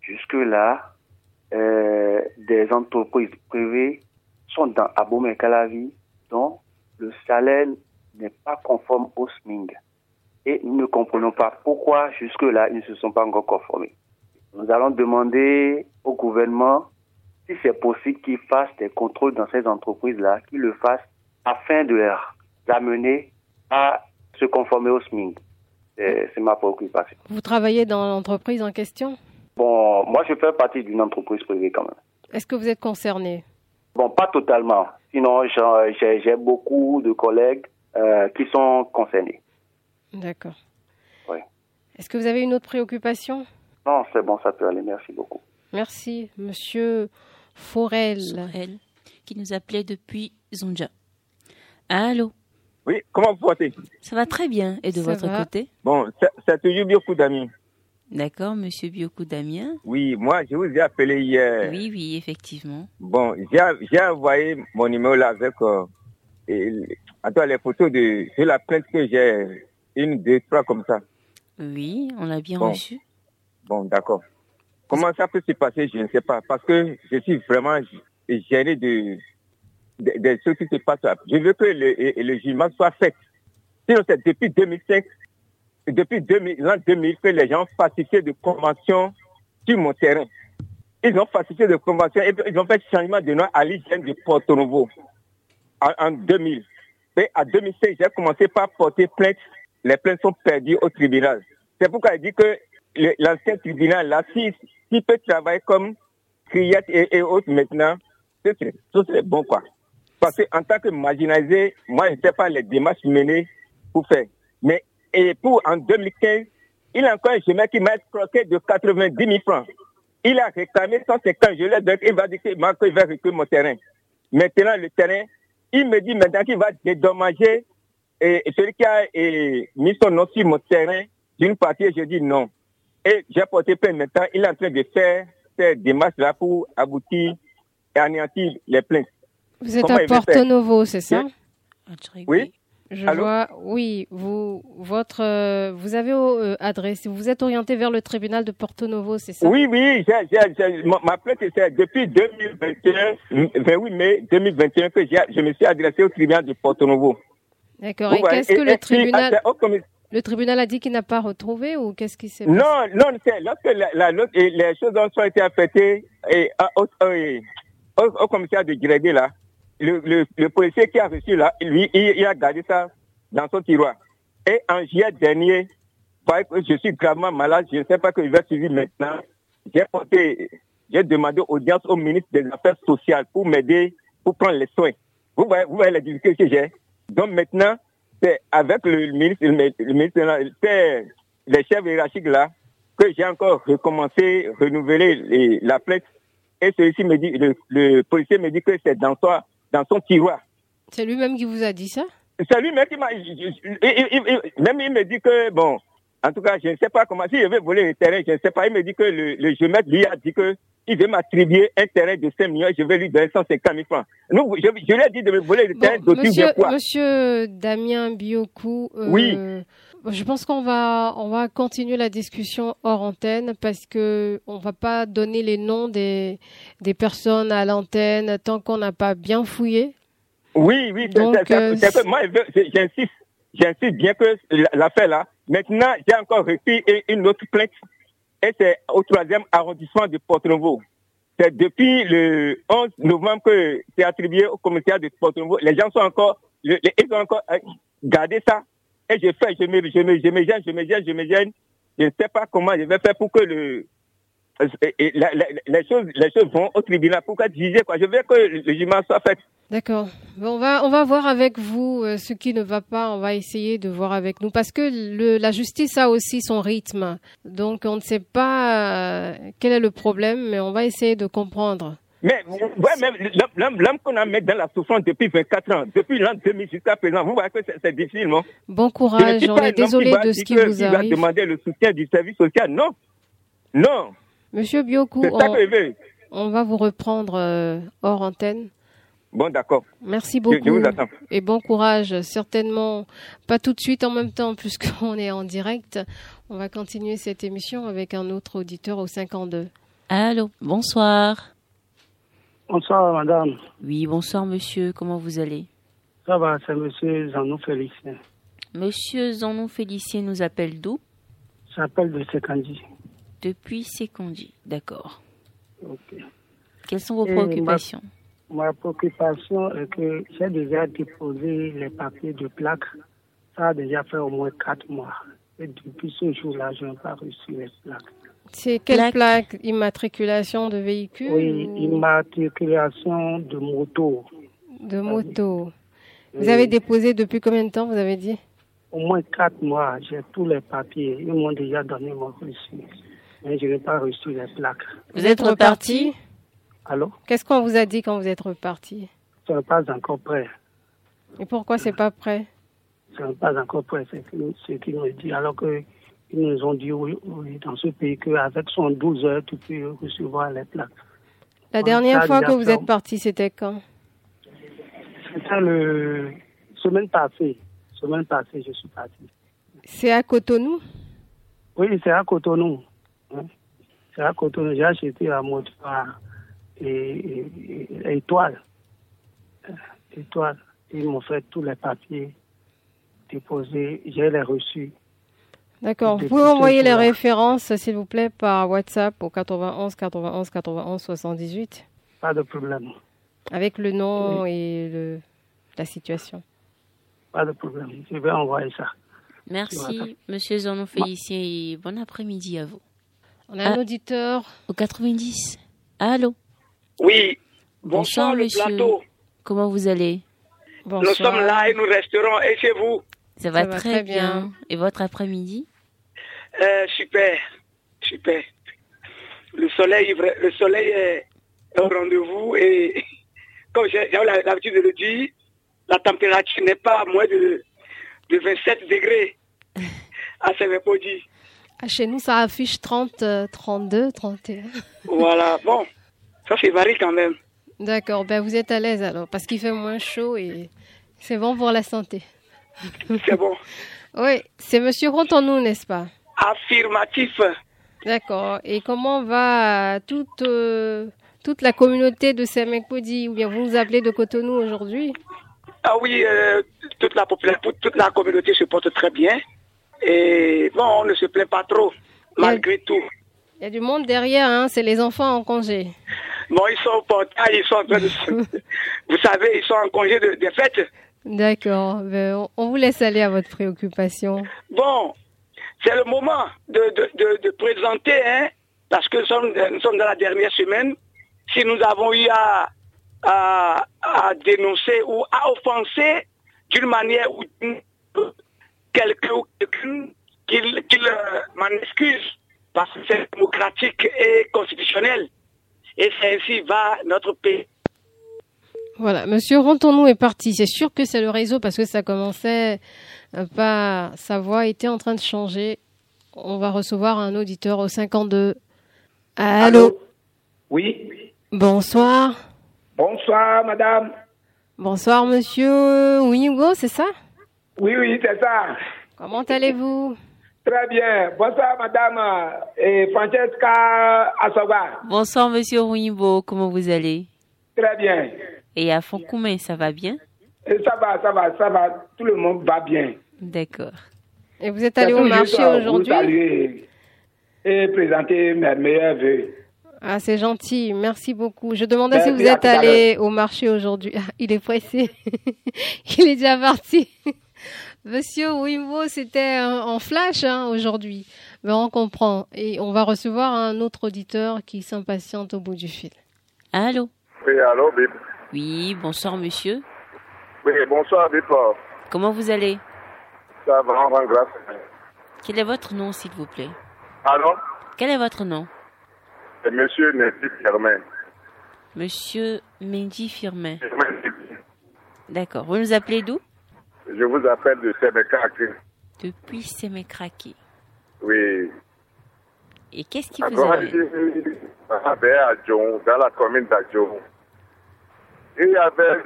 Jusque-là, euh, des entreprises privées sont dans Abomey-Calavi dont le salaire n'est pas conforme au SMING. Et nous ne comprenons pas pourquoi jusque-là ils ne se sont pas encore conformés. Nous allons demander au gouvernement si c'est possible qu'ils fassent des contrôles dans ces entreprises-là, qu'ils le fassent afin de les amener à se conformer au SMIC. C'est ma préoccupation. Vous travaillez dans l'entreprise en question? Bon, moi je fais partie d'une entreprise privée quand même. Est-ce que vous êtes concerné? Bon, pas totalement. Sinon, j'ai beaucoup de collègues euh, qui sont concernés. D'accord. Oui. Est-ce que vous avez une autre préoccupation? Non, c'est bon, ça peut aller. Merci beaucoup. Merci, monsieur Forel. Sorel, qui nous appelait depuis Zonja. Allô? Oui, comment vous portez? Ça va très bien. Et de Ça votre va. côté? Bon, c'est- c'est toujours beaucoup d'amis. D'accord, monsieur Bioku Damien Oui, moi, je vous ai appelé hier. Oui, oui, effectivement. Bon, j'ai j'ai envoyé mon numéro là avec euh, et- attends, les photos de, de la plainte que j'ai. Une, deux, trois comme ça. Oui, on l'a bien Bon. reçu. Bon, d'accord. Comment ça peut se passer, je ne sais pas. Parce que je suis vraiment gêné de, de, de ce qui se passe. Je veux que le, le jugement soit fait. Sinon, c'est depuis 2005, depuis 2000, l'an 2000 que les gens ont falsifié de conventions sur mon terrain. Ils ont falsifié de conventions et ils ont fait changement de nom à l'hygiène de Porto Novo en, en 2000. Et en 2016, j'ai commencé par porter plainte. Les plaintes sont perdues au tribunal. C'est pourquoi il dit que l'ancien tribunal, là, s'il s'il peut travailler comme criette et, et autres maintenant, ce serait, ce serait bon, quoi. Parce qu'en tant que marginalisé, moi, je ne sais pas les démarches menées pour faire. Mais, et pour en 2015, il a encore un chemin qui m'a croqué de 90 000 francs. Il a réclamé 150, je l'ai donné, il va dire qu'il va récupérer mon terrain. Maintenant, le terrain, il me dit maintenant qu'il va dédommager et, celui qui a mis son nom sur mon terrain d'une partie, je dis non. Et j'ai porté plainte maintenant, il est en train de faire ces démarches-là pour aboutir et anéantir les plaintes. Vous êtes Comment à Porto Novo, c'est ça Oui. Je Allô vois, oui, vous, votre, euh, vous avez euh, adressé, vous êtes orienté vers le tribunal de Porto Novo, c'est ça Oui, oui, j'ai- j'ai- j'ai- ma ma plainte c'est depuis 2021, 28 mai 2021 que j'ai- je me suis adressé au tribunal de Porto Novo. D'accord. Et qu'est-ce que et- le tribunal, le tribunal a dit qu'il n'a pas retrouvé ou qu'est-ce qui s'est passé Non, non, c'est lorsque la, la- les choses ont été affectées et, à- au, au- au, au commissariat de Grédé, là, le, policier qui a reçu là, lui, il, a gardé ça dans son tiroir. Et en juillet dernier, je suis gravement malade, je ne sais pas que je vais suivre maintenant, j'ai porté, j'ai demandé audience au ministre des Affaires sociales pour m'aider, pour prendre les soins. Vous voyez, vous voyez la difficulté que j'ai. Donc maintenant, c'est avec le ministre, le, ministre, c'est les chefs hiérarchiques là, que j'ai encore recommencé, renouvelé la plainte. Et celui-ci me dit, le, le policier me dit que c'est dans son, dans son tiroir. C'est lui-même qui vous a dit ça? C'est lui-même qui m'a, même il me dit que, bon, en tout cas, je ne sais pas comment, si je vais voler le terrain, je ne sais pas, il me dit que le, le géomètre lui a dit que il veut m'attribuer un terrain de 5 millions, je vais lui donner 150 000 francs. Nous, je, je lui ai dit de me voler le terrain d'autant Monsieur, de quoi? Monsieur Damien Biokou, euh, Oui. Je pense qu'on va on va continuer la discussion hors antenne parce que on va pas donner les noms des des personnes à l'antenne tant qu'on n'a pas bien fouillé. Oui, oui, Donc, c'est- c'est- euh, c'est moi, j'insiste, j'insiste bien que la- l'affaire là, maintenant, j'ai encore reçu une- autre plainte, et c'est au troisième arrondissement de Porto-Novo. C'est depuis le 11 novembre que c'est attribué au commissariat de Porto-Novo. Les gens sont encore, ils ont encore euh, gardé ça, et je fais, je me, je me, je me gêne, je me gêne, je me gêne. Je ne sais pas comment je vais faire pour que le, les choses, les choses vont au tribunal pour être jugées, quoi. Je veux que le jugement soit fait. D'accord. Bon, on va on va voir avec vous euh, ce qui ne va pas. On va essayer de voir avec nous parce que le, la justice a aussi son rythme. Donc on ne sait pas euh, quel est le problème, mais on va essayer de comprendre. Mais, ouais, même l'homme- qu'on a mis dans la souffrance depuis 24 ans, depuis l'an 2000 jusqu'à présent, vous voyez que c'est- c'est difficile, non? Bon courage. On est désolé va de ce qui que- vous qui va arrive. demander le soutien du service social. Non. Non. Monsieur ça on, va vous reprendre euh, hors antenne. Bon, d'accord. Merci Je- beaucoup. je vous attends. Et bon courage. Certainement pas tout de suite en même temps puisqu'on est en direct. On va continuer cette émission avec un autre auditeur au 52. Allô, bonsoir. Bonsoir, madame. Oui, bonsoir, monsieur. Comment vous allez? Ça va, c'est monsieur Zanou Félicien. Monsieur Zanon Félicien nous appelle d'où? J'appelle de Sekandi. Depuis Sekondi. D'accord. Ok. Quelles sont vos Et préoccupations? Ma, ma préoccupation est que j'ai déjà déposé les papiers de plaque. Ça a déjà fait au moins quatre mois. Et depuis ce jour-là, je n'ai pas reçu les plaques. C'est quelle plaque, Immatriculation de véhicule Oui, ou immatriculation de moto. de moto Vous avez déposé depuis combien de temps, vous avez dit? Au moins quatre mois, j'ai tous les papiers. Ils m'ont déjà donné mon reçu. Mais je n'ai pas reçu les plaques. Vous êtes reparti? Allô? Qu'est-ce qu'on vous a dit quand vous êtes reparti? Ce n'est pas encore prêt. Et pourquoi c'est pas prêt? Ce n'est pas encore prêt, c'est ce qu'ils me dit. Alors qu'ils nous ont dit, oui, oui, dans ce pays, qu'avec son 12 heures, tu peux recevoir les plaques. La dernière fois que vous êtes parti, c'était quand? C'était le semaine passée. Semaine passée, je suis parti. C'est à Cotonou? Oui, c'est à Cotonou. hein. C'est à Cotonou. J'ai acheté la moto à et, et- Étoile. Étoile. Ils m'ont fait tous les papiers déposés. J'ai les reçus. D'accord. Vous pouvez envoyer les références, s'il vous plaît, par WhatsApp au 91 91 91 78 Pas de problème. avec le nom et le, la situation. Pas de problème. Je vais envoyer ça. Merci, monsieur Zanon Félicien, et bon après-midi à vous. On a un auditeur. Au 90. Allô? Oui, Bonsoir, bonsoir le monsieur. plateau. Comment vous allez? Nous sommes là et nous resterons. Et chez vous? Ça va, Ça va très, très bien. bien. Et votre après-midi? Euh, Super, super. Le soleil, le soleil est au rendez-vous et comme j'ai l'habitude de le dire, la température n'est pas moins de, de 27 degrés à Sévépodi. Ah, chez nous, ça affiche 30, euh, 32, 31. Voilà, bon, ça c'est varie quand même. D'accord, ben vous êtes à l'aise alors, parce qu'il fait moins chaud et c'est bon pour la santé. C'est bon. Oui, c'est Monsieur Rontonou, n'est-ce pas? Affirmatif. D'accord. Et comment va toute, euh, toute la communauté de Semekodi, ou bien vous nous appelez de Cotonou aujourd'hui? Ah oui, euh, toute, la population, toute la communauté se porte très bien. Et bon, on ne se plaint pas trop, malgré tout. Il y a du monde derrière, hein, c'est les enfants en congé. Bon, ils sont au portail, ils sont en train de... se- Vous savez, ils sont en congé de, de fête. D'accord, ben, on vous laisse aller à votre préoccupation. Bon, c'est le moment de, de, de, présenter, hein, parce que nous sommes, dans la dernière semaine. Si nous avons eu à, à, à dénoncer ou à offenser d'une manière ou d'une quelqu'un qu'il euh, m'en excuse, parce que c'est démocratique et constitutionnel. Et c'est ainsi va notre pays. Voilà, Monsieur Rontonou est parti. C'est sûr que c'est le réseau parce que ça commençait euh, pas, sa voix était en train de changer. On va recevoir un auditeur au 52. Allô. Oui. Bonsoir. Bonsoir, madame. Bonsoir, Monsieur Wingo, c'est ça? Oui, oui, c'est ça. Comment allez-vous? Très bien. Bonsoir, madame euh, et Francesca Asoba. Bonsoir, monsieur Rouimbo. Comment vous allez? Très bien. Et à Fonkoumen, ça va bien? Et ça va, ça va, ça va. Tout le monde va bien. D'accord. Et vous êtes allé au marché aujourd'hui Vous saluer et présenter mes meilleurs vœux. Ah, c'est gentil, merci beaucoup. Je demandais Ben, si vous êtes allé au marché aujourd'hui. Ah, il est pressé. il est déjà parti. Monsieur Wimbo, c'était en flash hein, aujourd'hui. Mais on comprend. Et on va recevoir un autre auditeur qui s'impatiente au bout du fil. Allô? Oui, allô, Bip. Oui, bonsoir, monsieur. Oui, bonsoir, Bip. Comment vous allez? Ça va, on rend grâce. Quel est votre nom, s'il vous plaît Allô Quel est votre nom C'est Monsieur Nessie Germain. Monsieur Mendy Firmin. D'accord. Vous nous appelez d'où Je vous appelle de Sénécac. Depuis Sémécraqué. Oui. Et qu'est-ce qui vous Djon, dans la commune d'Adjon. Il y avait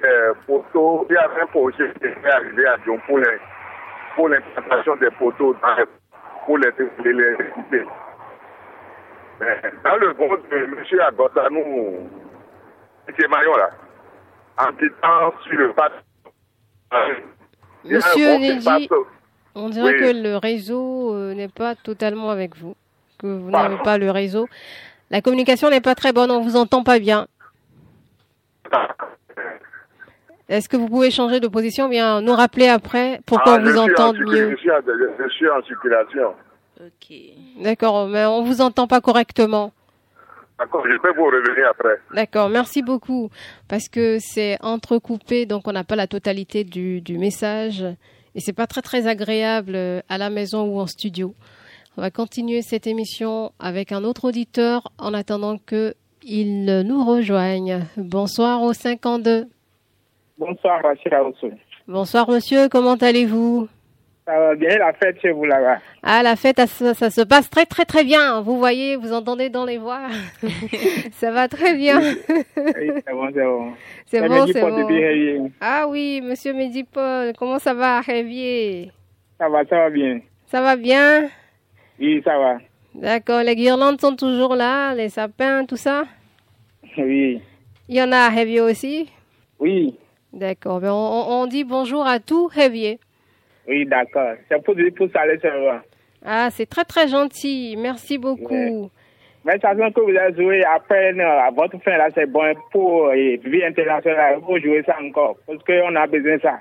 poteaux, il y avait un projet qui était arrivé à Djon pour l'implantation des poteaux dans les- pour les. Mais Dans le groupe de M. Agotanou, qui est Maillon là, en quittant sur le pas. il y a un Monsieur passe- on dirait Oui. que le réseau euh, n'est pas totalement avec vous, que vous n'avez pas le réseau. La communication n'est pas très bonne, on vous entend pas bien. Est-ce que vous pouvez changer de position ou bien nous rappeler après pour qu'on Ah, vous en entende mieux Je suis, en, je suis en circulation. D'accord, mais on vous entend pas correctement. D'accord, je peux vous revenir après. D'accord, merci beaucoup. Parce que c'est entrecoupé, donc on n'a pas la totalité du, du message. Et c'est pas très très agréable euh, à la maison ou en studio. On va continuer cette émission avec un autre auditeur en attendant que il nous rejoigne. Bonsoir au 52. Bonsoir. Bonsoir monsieur, comment allez-vous? Ça va bien, la fête chez vous là-bas. Ah, la fête, ça, ça se passe très très très bien. Vous voyez, vous entendez dans les voix. ça va très bien. Oui, c'est bon, c'est bon. C'est bon, c'est bon. Ah oui, monsieur Medipol, comment ça va, Révier? Ça va, ça va bien. Ça va bien? Oui, ça va. D'accord, les guirlandes sont toujours là, les sapins, tout ça? Oui. Il y en a à Révier aussi? Oui. D'accord, ben on, on- dit bonjour à tout Révier. Oui, d'accord. C'est pour, pour saluer seulement. Ah, c'est très très gentil, merci beaucoup. Mais ça sent que vous avez joué après, non, à votre fin là, c'est bon pour euh, vie internationale. Pour jouer ça encore. Parce qu'on a besoin de ça.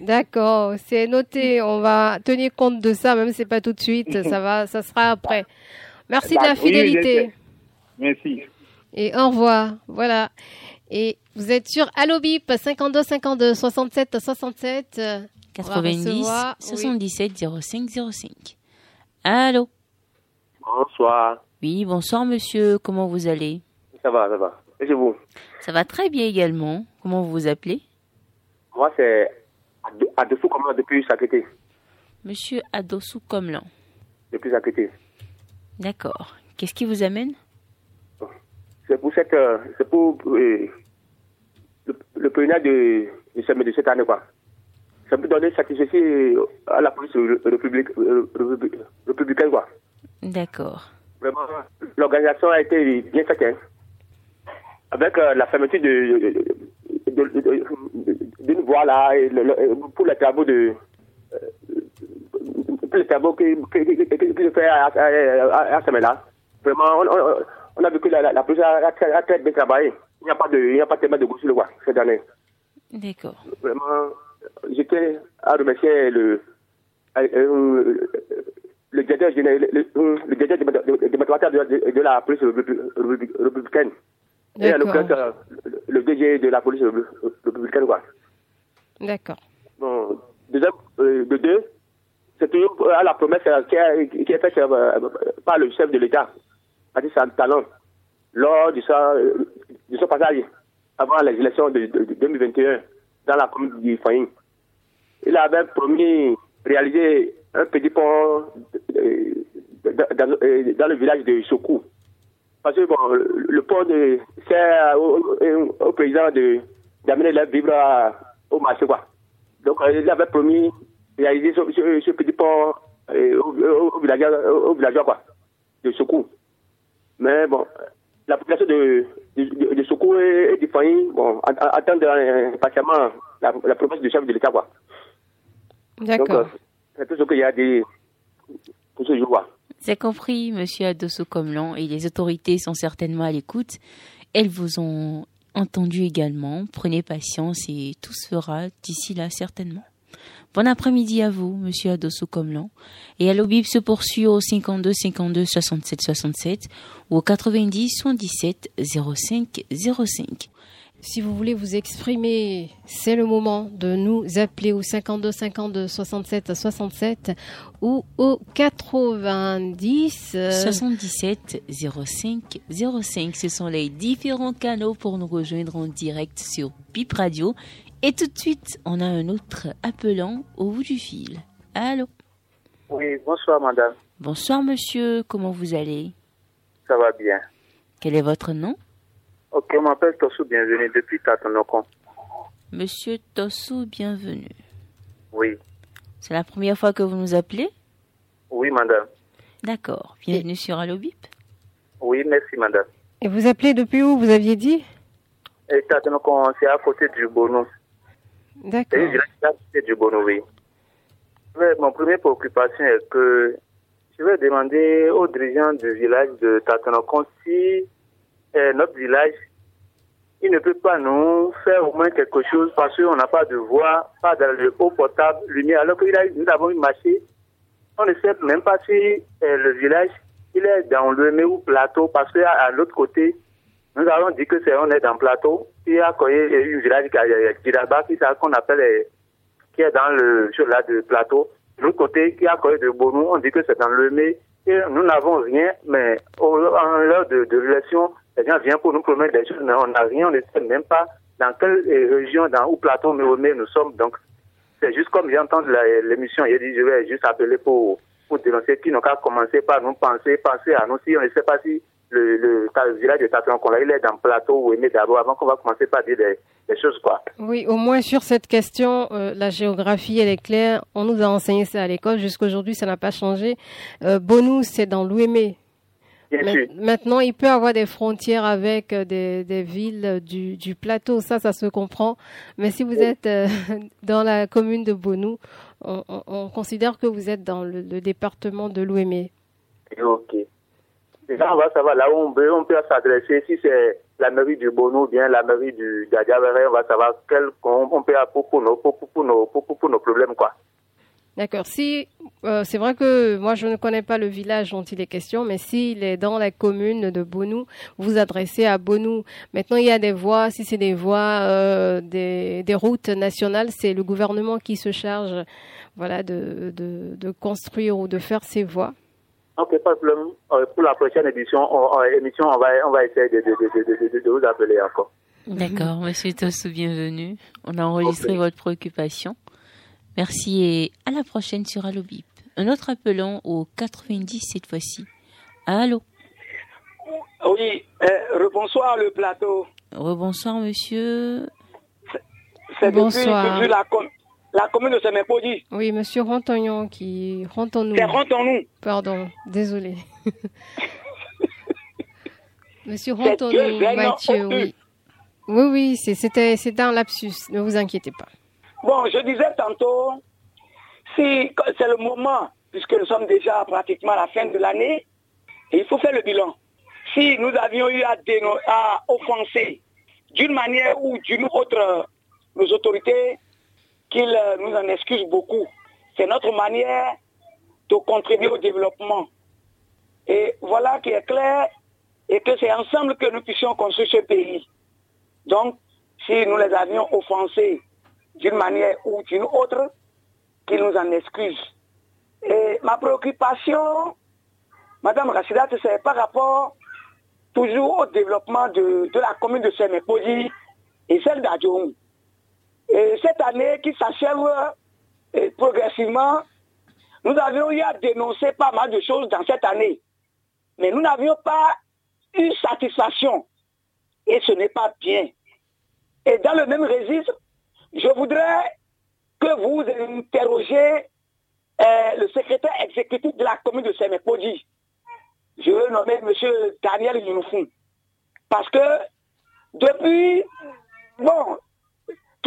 D'accord, c'est noté, on va tenir compte de ça, même si c'est pas tout de suite, ça va, ça sera après. Merci de la. Oui, fidélité. sais. Merci. Et au revoir. Voilà. Et vous êtes sur Allo Bip 52 52 67 67. euh, on va 90 recevoir- oui. 77 05 05. Allô Bonsoir. Oui, bonsoir monsieur, comment vous allez? Ça va, ça va. Et chez vous? Ça va très bien également. Comment vous vous appelez? Moi, c'est Ado- Adolfo Comment depuis Sakété. Monsieur Adossou Comlan. Depuis Sakété. D'accord. Qu'est-ce qui vous amène? C'est pour cette. euh, C'est pour. euh, le président de, de, ce- de cette année, quoi. Ça peut donner satisfaction à la police république, euh, républicaine, quoi. D'accord. Vraiment, l'organisation a été bien faite, hein. Avec euh, la fermeture de, d'une voie là, et le- le- pour les travaux de. euh, pour les travaux qui, se fait à, à, à, à ce moment-là. Vraiment, on, on, on a vu que la, la, la police a, a a très bien travaillé. Il n'y a pas de, il n'y a pas tellement de gauche sur le quoi, cette année. D'accord. Vraiment, j'étais à remercier le, euh, euh, le directeur général, le, le, le directeur de, de, la police républi- républi- républicaine. Et l'occurrence, euh, le, le DG de la police républi- républicaine, quoi. D'accord. Bon, deuxième, de deux, c'est toujours à la promesse qui, est faite par le chef de l'État, Patrice Talon, lors de, son passage avant les élections de, de- de 2021 dans la commune du Fayin. Il avait promis réaliser un petit pont euh, dans, le village de Sokou. Parce que bon, le, pont c'est au, au- d'amener les vivres au marché. Donc euh, il avait promis réaliser ce, petit pont euh, au, au, villageois, de Sokou. Mais bon, la population de, de, de, et, et du Fayin, bon, att- attendent euh, patiemment la, la promesse du chef de l'État D'accord. euh, c'est tout ce qu'il y a pour ce jour. C'est compris, monsieur Adosso Comlan, et les autorités sont certainement à l'écoute. Elles vous ont entendu également. Prenez patience et tout se fera d'ici là, certainement. Bon après-midi à vous, monsieur Adosso Comlan. Et Allo Bib se poursuit au 52 52 67 67 ou au 90 77 05 05. Si vous voulez vous exprimer, c'est le moment de nous appeler au 52 52 67 67 ou au 90 euh, 77 05 05. Ce sont les différents canaux pour nous rejoindre en direct sur Bip Radio. Et tout de suite, on a un autre appelant au bout du fil. Allô Oui, bonsoir madame. Bonsoir monsieur, comment vous allez Ça va bien. Quel est votre nom Ok, on m'appelle Tossou Bienvenue depuis Tatonokon. Monsieur Tosso, bienvenue. Oui. C'est la première fois que vous nous appelez Oui, madame. D'accord. Bienvenue sur Allo Bip. Oui, merci madame. Et vous appelez depuis où vous aviez dit Et Tatonokon, c'est à côté du Bono. D'accord. À côté du Bono, oui. Mais mon première préoccupation est que je vais demander aux dirigeants du village de Tatonokon si euh, notre village, il ne peut pas nous faire au moins quelque chose parce qu'on n'a pas de voie, pas le eau potable, lumière. Alors que nous avons une marché, on ne sait même pas si euh, le village, il est dans le ou plateau parce qu'à l'autre côté, nous avons dit que c'est on est dans le plateau. Il y a quoi, il y a un village qu'on appelle, euh, qui est dans le sur là de plateau. De l'autre côté, qui a quoi de Bonou, on dit que c'est dans le mai. Et nous n'avons rien, mais en l'heure de, de l'élection, les gens viennent pour nous promettre des choses, mais on n'a rien, on ne sait même pas dans quelle euh, région, dans où plateau mais nous sommes. Donc, c'est juste comme j'entends la- l'émission, il dit, je vais juste appeler pour, pour dénoncer qui n'ont qu'à commencer par nous penser, penser à nous si on ne sait pas si le, le, le village de Tatlon, là, il est dans le plateau ou aimé d'abord avant qu'on va commencer par dire des, des choses, quoi. Oui, au moins sur cette question, euh, la géographie, elle est claire. On nous a enseigné ça à l'école. Jusqu'aujourd'hui, ça n'a pas changé. Euh, Bonou, c'est dans l'Ouémé. Bien Ma- sûr. Maintenant, il peut avoir des frontières avec euh, des, des villes du, du plateau. Ça, ça se comprend. Mais si vous êtes euh, dans la commune de Bonou, on, on- on considère que vous êtes dans le, le département de l'Ouémé. Ok. Déjà, on va savoir là où on peut, on peut s'adresser. Si c'est la mairie du Bono bien la mairie du d'Adiabere, on va savoir quel on, peut pour, pour, nos, pour, nos, pour, nos problèmes, quoi. D'accord. Si euh, c'est vrai que moi je ne connais pas le village dont il est question, mais s'il est dans la commune de Bonou, vous adressez à Bonou. Maintenant il y a des voies, si c'est des voies, euh, des, routes nationales, c'est le gouvernement qui se charge, voilà, de, de construire ou de faire ces voies. Ok, pas de problème. Euh, pour la prochaine édition, on, on- émission, on va, on va essayer de, de, de, de, de, de vous appeler encore. D'accord, monsieur Tosso, bienvenue. On a enregistré votre préoccupation. Merci et à la prochaine sur Allo Bip. Un autre appelant au 90 cette fois-ci. Allô Oui, euh, rebonsoir le plateau. Rebonsoir monsieur. C'est depuis la, la commune de Semepodi. Oui, monsieur Rantognon qui Rantons-nous. C'est Rantons-nous. Pardon, désolé. monsieur C'est Rantons-nous, deux N Mathieu, oui. Oui, oui, c'était un lapsus, ne vous inquiétez pas. Bon, je disais tantôt, si c'est le moment, puisque nous sommes déjà pratiquement à la fin de l'année, il faut faire le bilan. Si nous avions eu à, offenser d'une manière ou d'une autre nos autorités, qu'ils euh, nous en excusent beaucoup. C'est notre manière de contribuer au développement. Et voilà qui est clair, et que c'est ensemble que nous puissions construire ce pays. Donc, si nous les avions offensés d'une manière ou d'une autre, qu'ils nous en excusent. Et ma préoccupation, Madame Rachidat, c'est par rapport toujours au développement de, la commune de Sémépodi et celle d'Adjoum. Et cette année qui s'achève euh, progressivement, nous avions eu à dénoncer pas mal de choses dans cette année. Mais nous n'avions pas eu satisfaction. Et ce n'est pas bien. Et dans le même registre, je voudrais que vous interrogiez euh, le secrétaire exécutif de la commune de Sémépodi. Je veux nommer M. Daniel Yunoufou. Parce que depuis, bon,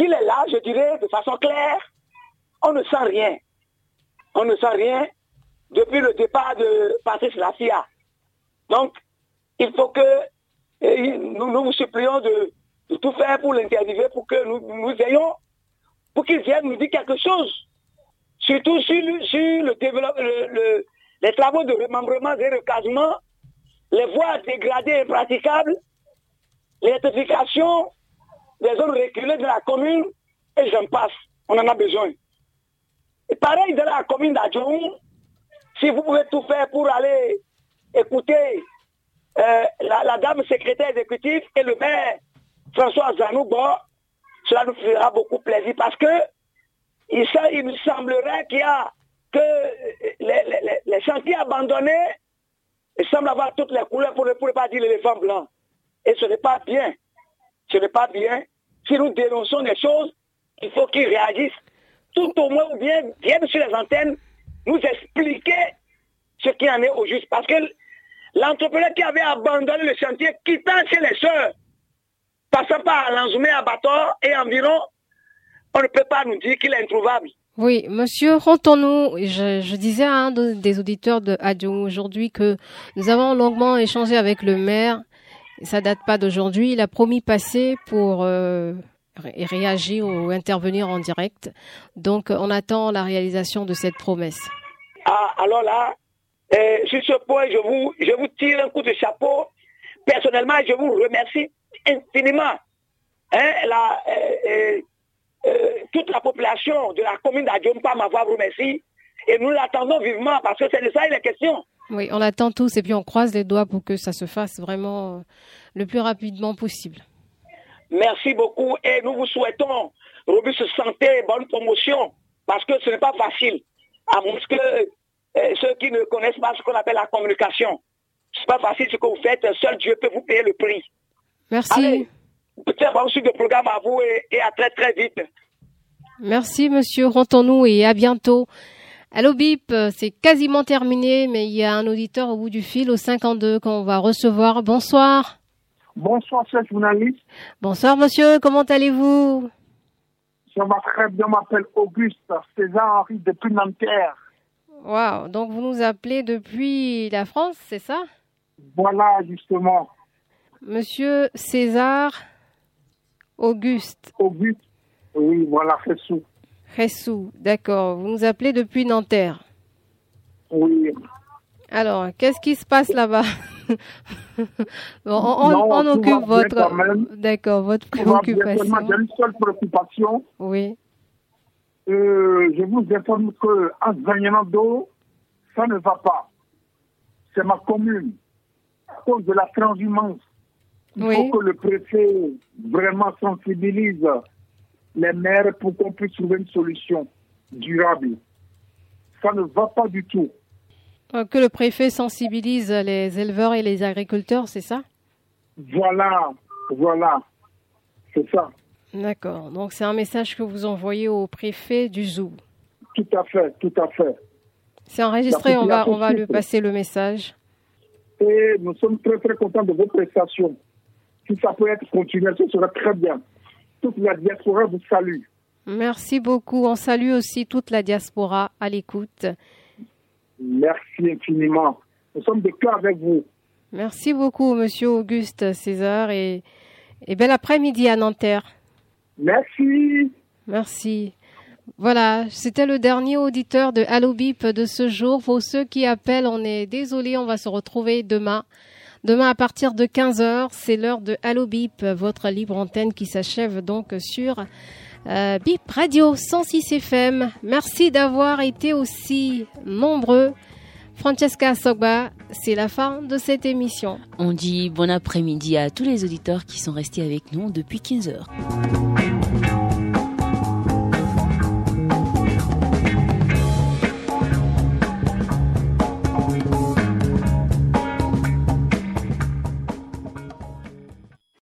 qu'il est là, je dirais de façon claire, on ne sent rien. On ne sent rien depuis le départ de Patrice Lafia. Donc, il faut que euh, nous, nous vous supplions de, tout faire pour l'interviewer, pour que nous, ayons, pour qu'il vienne nous dire quelque chose. Surtout sur, sur le développement, le- les travaux de remembrement et recasement, les voies dégradées et praticables, l'électrification des zones reculées de la commune, et j'en passe. On en a besoin. Et pareil de la commune d'Adjoum, si vous pouvez tout faire pour aller écouter euh, la, dame secrétaire exécutive et le maire François Zanoubo, cela nous fera beaucoup plaisir parce que il, il me semblerait qu'il y a que les, les- les- chantiers abandonnés semblent avoir toutes les couleurs pour ne pas dire l'éléphant blanc. Et ce n'est pas bien. Ce n'est pas bien. Si nous dénonçons des choses, il faut qu'ils réagissent tout au moins ou bien viennent sur les antennes nous expliquer ce qui en est au juste. Parce que l'entrepreneur qui avait abandonné le chantier, quittant chez les sœurs, passant par Lanzoumé à Bator et environ, on ne peut pas nous dire qu'il est introuvable. Oui, monsieur Rantons-nous, je, je disais à un de- des auditeurs de Adjoum aujourd'hui que nous avons longuement échangé avec le maire. Ça date pas d'aujourd'hui. Il a promis passer pour euh, ré- réagir ou intervenir en direct. Donc, on attend la réalisation de cette promesse. Ah, alors là, euh, sur ce point, je vous, je vous tire un coup de chapeau. Personnellement, je vous remercie infiniment. Hein, la, euh, toute la population de la commune d'Adjompa m'avoir remercié. Et nous l'attendons vivement parce que c'est de ça il est question. Oui, on attend tous et puis on croise les doigts pour que ça se fasse vraiment euh, le plus rapidement possible. Merci beaucoup et nous vous souhaitons robuste santé, bonne promotion parce que ce n'est pas facile. À moins que euh, ceux qui ne connaissent pas ce qu'on appelle la communication, c'est pas facile ce que vous faites. Seul Dieu peut vous payer le prix. Merci. Allez, très bon suite de programme à vous et, et à très très vite. Merci, monsieur Rantons-nous et à bientôt. Allô Bip, euh, c'est quasiment terminé, mais il y a un auditeur au bout du fil au 52 qu'on va recevoir. Bonsoir. Bonsoir, chers journalistes. Bonsoir, monsieur. Comment allez-vous? Je m'appelle, je m'appelle Auguste César Henri depuis Nanterre. Waouh. Donc, vous nous appelez depuis la France, c'est ça? Voilà, justement. Monsieur César Auguste. Auguste. Oui, voilà, Ressou. Ressou, d'accord. Vous nous appelez depuis Nanterre. Oui. Alors, qu'est-ce qui se passe là-bas Bon, on, Non, occupe votre, d'accord, votre préoccupation. J'ai une seule préoccupation. Oui. Euh, je vous informe que en Zagnanado, ça ne va pas. C'est ma commune. À cause de la transhumance, il Oui. faut que le préfet vraiment sensibilise les maires pour qu'on puisse trouver une solution durable. Ça ne va pas du tout. Euh, Que le préfet sensibilise les éleveurs et les agriculteurs, c'est ça? Voilà, voilà. C'est ça. D'accord. Donc c'est un message que vous envoyez au préfet du zoo. Tout à fait, tout à fait. C'est enregistré, on va, on va lui passer le message. Et nous sommes très très contents de vos prestations. Si ça peut être continué, ce serait très bien. Toute la diaspora vous salue. Merci beaucoup. On salue aussi toute la diaspora à l'écoute. Merci infiniment. Nous sommes de cœur avec vous. Merci beaucoup, Monsieur Auguste César, et, et bel après-midi à Nanterre. Merci. Merci. Voilà, c'était le dernier auditeur de Allo Bip de ce jour. Pour ceux qui appellent, on est désolé, on va se retrouver demain. Demain à partir de 15h, c'est l'heure de Allo Bip, votre libre antenne qui s'achève donc sur euh, Bip Radio 106 FM. Merci d'avoir été aussi nombreux. Francesca Sogba, c'est la fin de cette émission. On dit bon après-midi à tous les auditeurs qui sont restés avec nous depuis 15 heures.